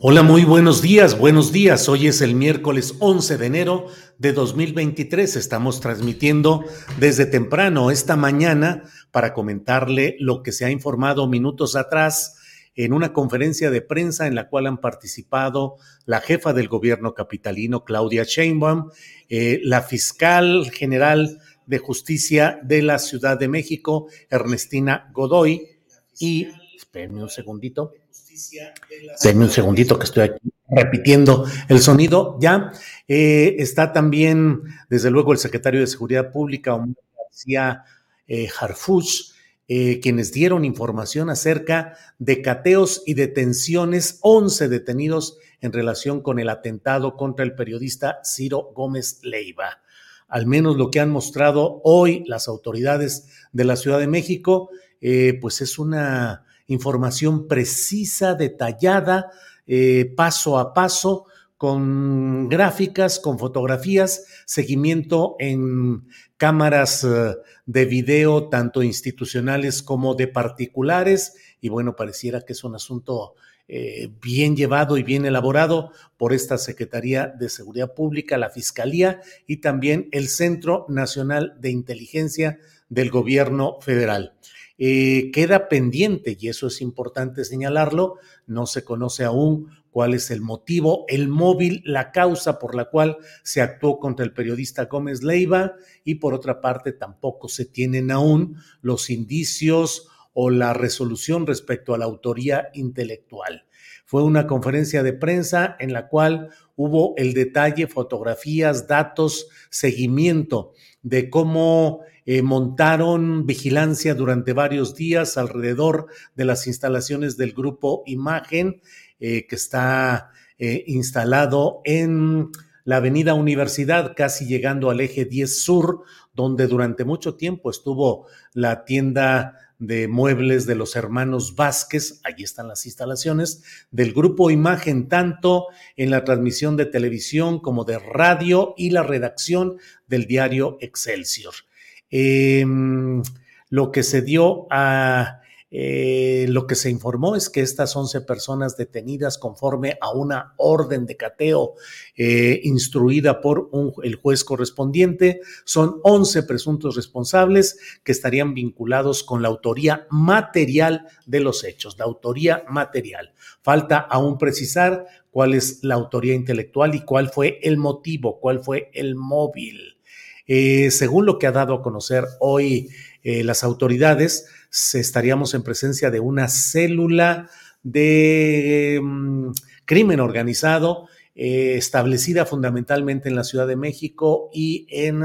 Hola, muy buenos días, buenos días. Hoy es el miércoles 11 de enero de 2023. Estamos transmitiendo desde temprano esta mañana para comentarle lo que se ha informado minutos atrás en una conferencia de prensa en la cual han participado la jefa del gobierno capitalino, Claudia Sheinbaum, eh, la fiscal general de justicia de la Ciudad de México, Ernestina Godoy, y, espérenme un segundito, Denme un segundito que estoy aquí repitiendo el sonido. Ya eh, está también, desde luego, el secretario de Seguridad Pública, Omar García eh, eh, quienes dieron información acerca de cateos y detenciones, 11 detenidos en relación con el atentado contra el periodista Ciro Gómez Leiva. Al menos lo que han mostrado hoy las autoridades de la Ciudad de México, eh, pues es una información precisa, detallada, eh, paso a paso, con gráficas, con fotografías, seguimiento en cámaras eh, de video, tanto institucionales como de particulares. Y bueno, pareciera que es un asunto eh, bien llevado y bien elaborado por esta Secretaría de Seguridad Pública, la Fiscalía y también el Centro Nacional de Inteligencia del Gobierno Federal. Eh, queda pendiente, y eso es importante señalarlo, no se conoce aún cuál es el motivo, el móvil, la causa por la cual se actuó contra el periodista Gómez Leiva, y por otra parte tampoco se tienen aún los indicios o la resolución respecto a la autoría intelectual. Fue una conferencia de prensa en la cual hubo el detalle, fotografías, datos, seguimiento de cómo eh, montaron vigilancia durante varios días alrededor de las instalaciones del grupo Imagen, eh, que está eh, instalado en la Avenida Universidad, casi llegando al eje 10 Sur, donde durante mucho tiempo estuvo la tienda de muebles de los hermanos Vázquez, allí están las instalaciones, del grupo Imagen, tanto en la transmisión de televisión como de radio y la redacción del diario Excelsior. Em, lo que se dio a, eh, lo que se informó es que estas 11 personas detenidas conforme a una orden de cateo eh, instruida por el juez correspondiente son 11 presuntos responsables que estarían vinculados con la autoría material de los hechos, la autoría material. Falta aún precisar cuál es la autoría intelectual y cuál fue el motivo, cuál fue el móvil. Eh, según lo que ha dado a conocer hoy eh, las autoridades, estaríamos en presencia de una célula de mm, crimen organizado eh, establecida fundamentalmente en la Ciudad de México y en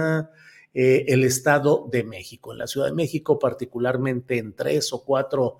el Estado de México. En la Ciudad de México, particularmente en tres o cuatro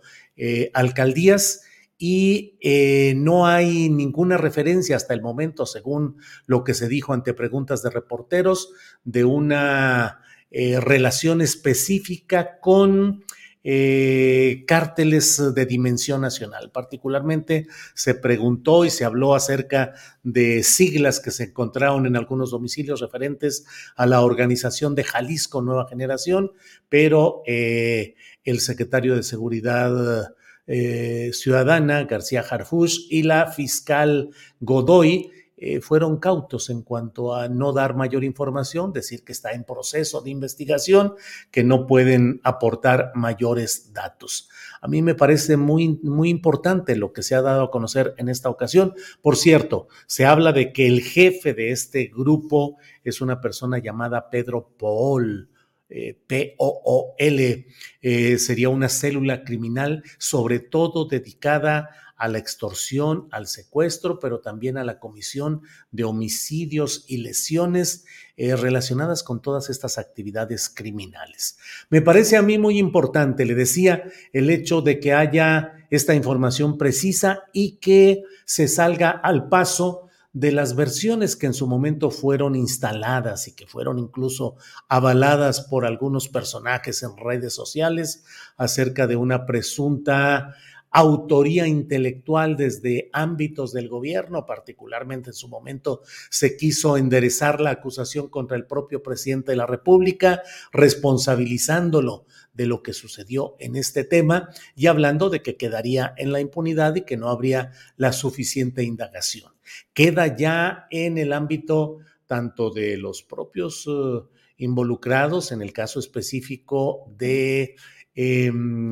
alcaldías y eh, no hay ninguna referencia hasta el momento, según lo que se dijo ante preguntas de reporteros, de una eh, relación específica con eh, cárteles de dimensión nacional. Particularmente se preguntó y se habló acerca de siglas que se encontraron en algunos domicilios referentes a la organización de Jalisco Nueva Generación, pero el secretario de Seguridad eh, ciudadana García Harfush y la fiscal Godoy eh, fueron cautos en cuanto a no dar mayor información, decir que está en proceso de investigación, que no pueden aportar mayores datos. A mí me parece muy, muy importante lo que se ha dado a conocer en esta ocasión. Por cierto, se habla de que el jefe de este grupo es una persona llamada Pedro Paul. Eh, P-O-O-L, eh, sería una célula criminal sobre todo dedicada a la extorsión, al secuestro, pero también a la comisión de homicidios y lesiones eh, relacionadas con todas estas actividades criminales. Me parece a mí muy importante, le decía, el hecho de que haya esta información precisa y que se salga al paso de las versiones que en su momento fueron instaladas y que fueron incluso avaladas por algunos personajes en redes sociales acerca de una presunta autoría intelectual desde ámbitos del gobierno, particularmente en su momento se quiso enderezar la acusación contra el propio presidente de la República, responsabilizándolo de lo que sucedió en este tema y hablando de que quedaría en la impunidad y que no habría la suficiente indagación. Queda ya en el ámbito tanto de los propios eh, involucrados, en el caso específico de em,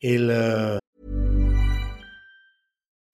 el eh,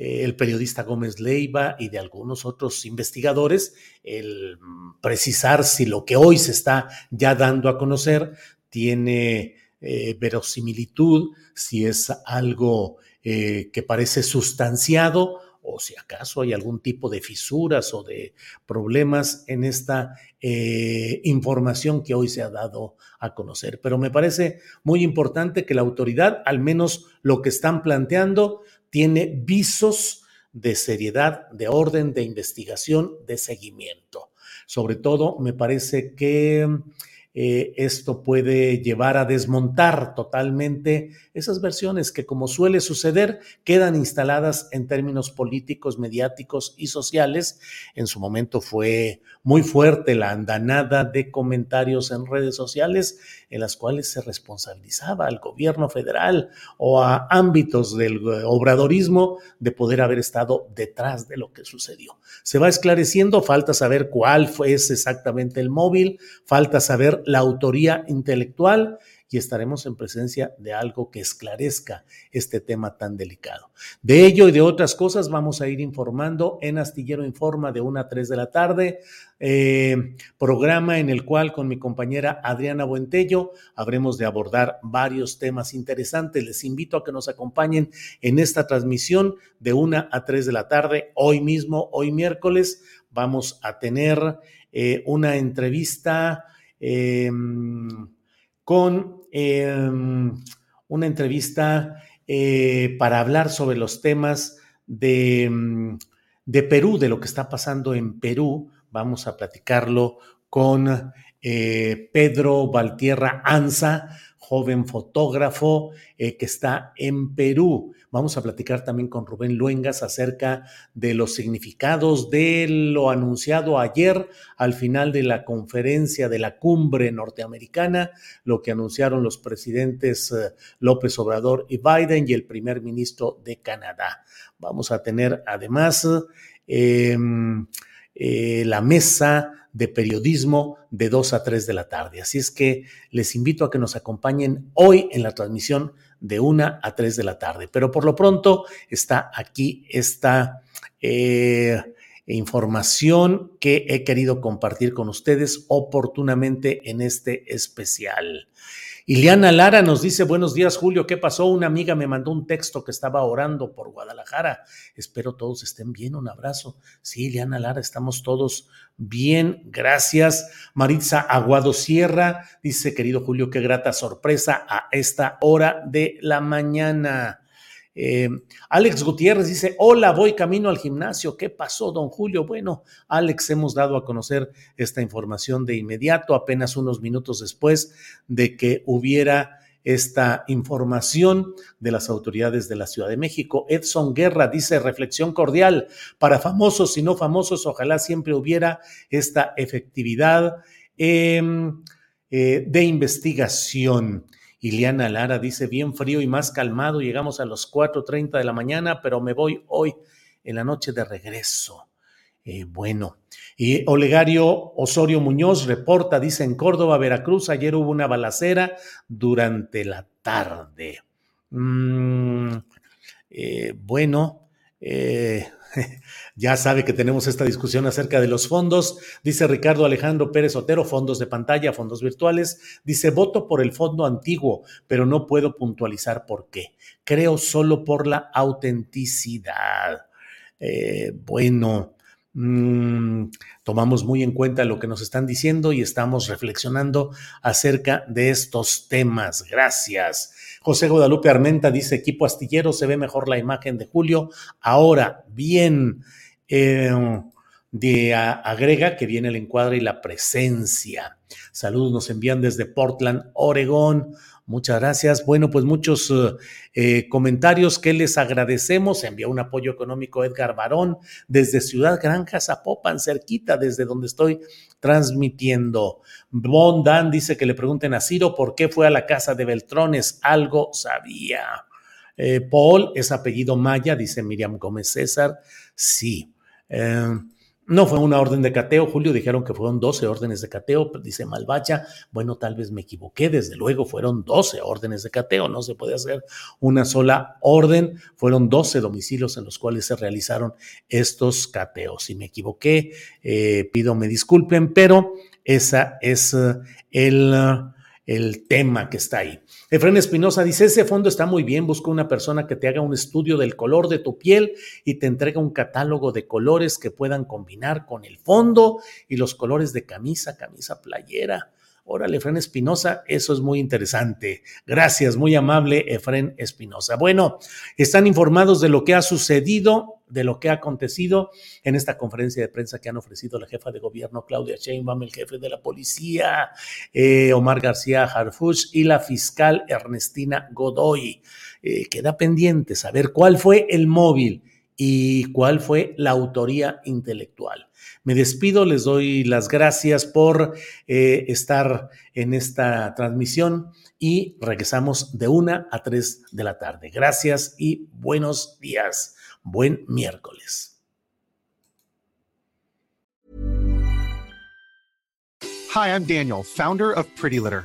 Eh, el periodista Gómez Leiva y de algunos otros investigadores, el mm, precisar si lo que hoy se está ya dando a conocer tiene eh, verosimilitud, si es algo eh, que parece sustanciado o si acaso hay algún tipo de fisuras o de problemas en esta información que hoy se ha dado a conocer. Pero me parece muy importante que la autoridad, al menos lo que están planteando, tiene visos de seriedad, de orden, de investigación, de seguimiento. Sobre todo, me parece que eh, esto puede llevar a desmontar totalmente esas versiones que, como suele suceder, quedan instaladas en términos políticos, mediáticos y sociales. En su momento fue muy fuerte la andanada de comentarios en redes sociales en las cuales se responsabilizaba al gobierno federal o a ámbitos del obradorismo de poder haber estado detrás de lo que sucedió. Se va esclareciendo, falta saber cuál fue exactamente el móvil, falta saber la autoría intelectual y estaremos en presencia de algo que esclarezca este tema tan delicado. De ello y de otras cosas vamos a ir informando en Astillero Informa de 1 a 3 de la tarde, eh, programa en el cual con mi compañera Adriana Buentello habremos de abordar varios temas interesantes. Les invito a que nos acompañen en esta transmisión de 1 a 3 de la tarde, hoy mismo, hoy miércoles. Vamos a tener eh, una entrevista. Eh, con em, una entrevista eh, para hablar sobre los temas de, em, de, Perú, de lo que está pasando en Perú. Vamos a platicarlo con eh, Pedro Valtierra Anza, joven fotógrafo eh, que está en Perú. Vamos a platicar también con Rubén Luengas acerca de los significados de lo anunciado ayer al final de la conferencia de la cumbre norteamericana, lo que anunciaron los presidentes eh, López Obrador y Biden y el primer ministro de Canadá. Vamos a tener además em, eh, la mesa de periodismo de 2 a 3 de la tarde. Así es que les invito a que nos acompañen hoy en la transmisión de 1 a 3 de la tarde. Pero por lo pronto está aquí esta eh, información que he querido compartir con ustedes oportunamente en este especial. Iliana Lara nos dice, buenos días Julio, ¿qué pasó? Una amiga me mandó un texto que estaba orando por Guadalajara. Espero todos estén bien, un abrazo. Sí, Iliana Lara, estamos todos bien, gracias. Maritza Aguado Sierra dice, querido Julio, qué grata sorpresa a esta hora de la mañana. Eh, Alex Gutiérrez dice, hola, voy camino al gimnasio. ¿Qué pasó, don Julio? Bueno, Alex, hemos dado a conocer esta información de inmediato, apenas unos minutos después de que hubiera esta información de las autoridades de la Ciudad de México. Edson Guerra dice, reflexión cordial para famosos y no famosos, ojalá siempre hubiera esta efectividad em, eh, de investigación. Iliana Lara dice, bien frío y más calmado, llegamos a las 4.30 de la mañana, pero me voy hoy en la noche de regreso. Eh, bueno, y Olegario Osorio Muñoz reporta, dice, en Córdoba, Veracruz, ayer hubo una balacera durante la tarde. Mm, eh, bueno, eh, ya sabe que tenemos esta discusión acerca de los fondos. Dice Ricardo Alejandro Pérez Otero, fondos de pantalla, fondos virtuales. Dice, voto por el fondo antiguo, pero no puedo puntualizar por qué. Creo solo por la autenticidad. Eh, bueno, Mm, tomamos muy en cuenta lo que nos están diciendo y estamos reflexionando acerca de estos temas. Gracias. José Guadalupe Armenta dice, equipo astillero, se ve mejor la imagen de Julio. Ahora, bien, de, agrega que viene el encuadre y la presencia. Saludos nos envían desde Portland, Oregón. Muchas gracias. Bueno, pues muchos eh, eh, comentarios que les agradecemos. Envió un apoyo económico Edgar Barón desde Ciudad Granja, Zapopan, cerquita, desde donde estoy transmitiendo. Bondan dice que le pregunten a Ciro por qué fue a la casa de Beltrones. Algo sabía. Eh, Paul es apellido Maya, dice Miriam Gómez César. Sí. No fue una orden de cateo, Julio, dijeron que fueron 12 órdenes de cateo, dice Malvacha. Bueno, tal vez me equivoqué, desde luego fueron 12 órdenes de cateo, no se puede hacer una sola orden, fueron 12 domicilios en los cuales se realizaron estos cateos. Si me equivoqué, eh, pido me disculpen, pero esa es eh, el el tema que está ahí. Efren Espinosa dice, ese fondo está muy bien, busca una persona que te haga un estudio del color de tu piel y te entrega un catálogo de colores que puedan combinar con el fondo y los colores de camisa, camisa playera. Órale, Efren Espinosa, eso es muy interesante. Gracias, muy amable, Efren Espinosa. Bueno, están informados de lo que ha sucedido, de lo que ha acontecido en esta conferencia de prensa que han ofrecido la jefa de gobierno Claudia Sheinbaum, el jefe de la policía eh, Omar García Harfuch y la fiscal Ernestina Godoy. Eh, queda pendiente saber cuál fue el móvil y cuál fue la autoría intelectual. Me despido, les doy las gracias por eh, estar en esta transmisión y regresamos de una a tres de la tarde. Gracias y buenos días. Buen miércoles. Hi, I'm Daniel, founder of Pretty Litter.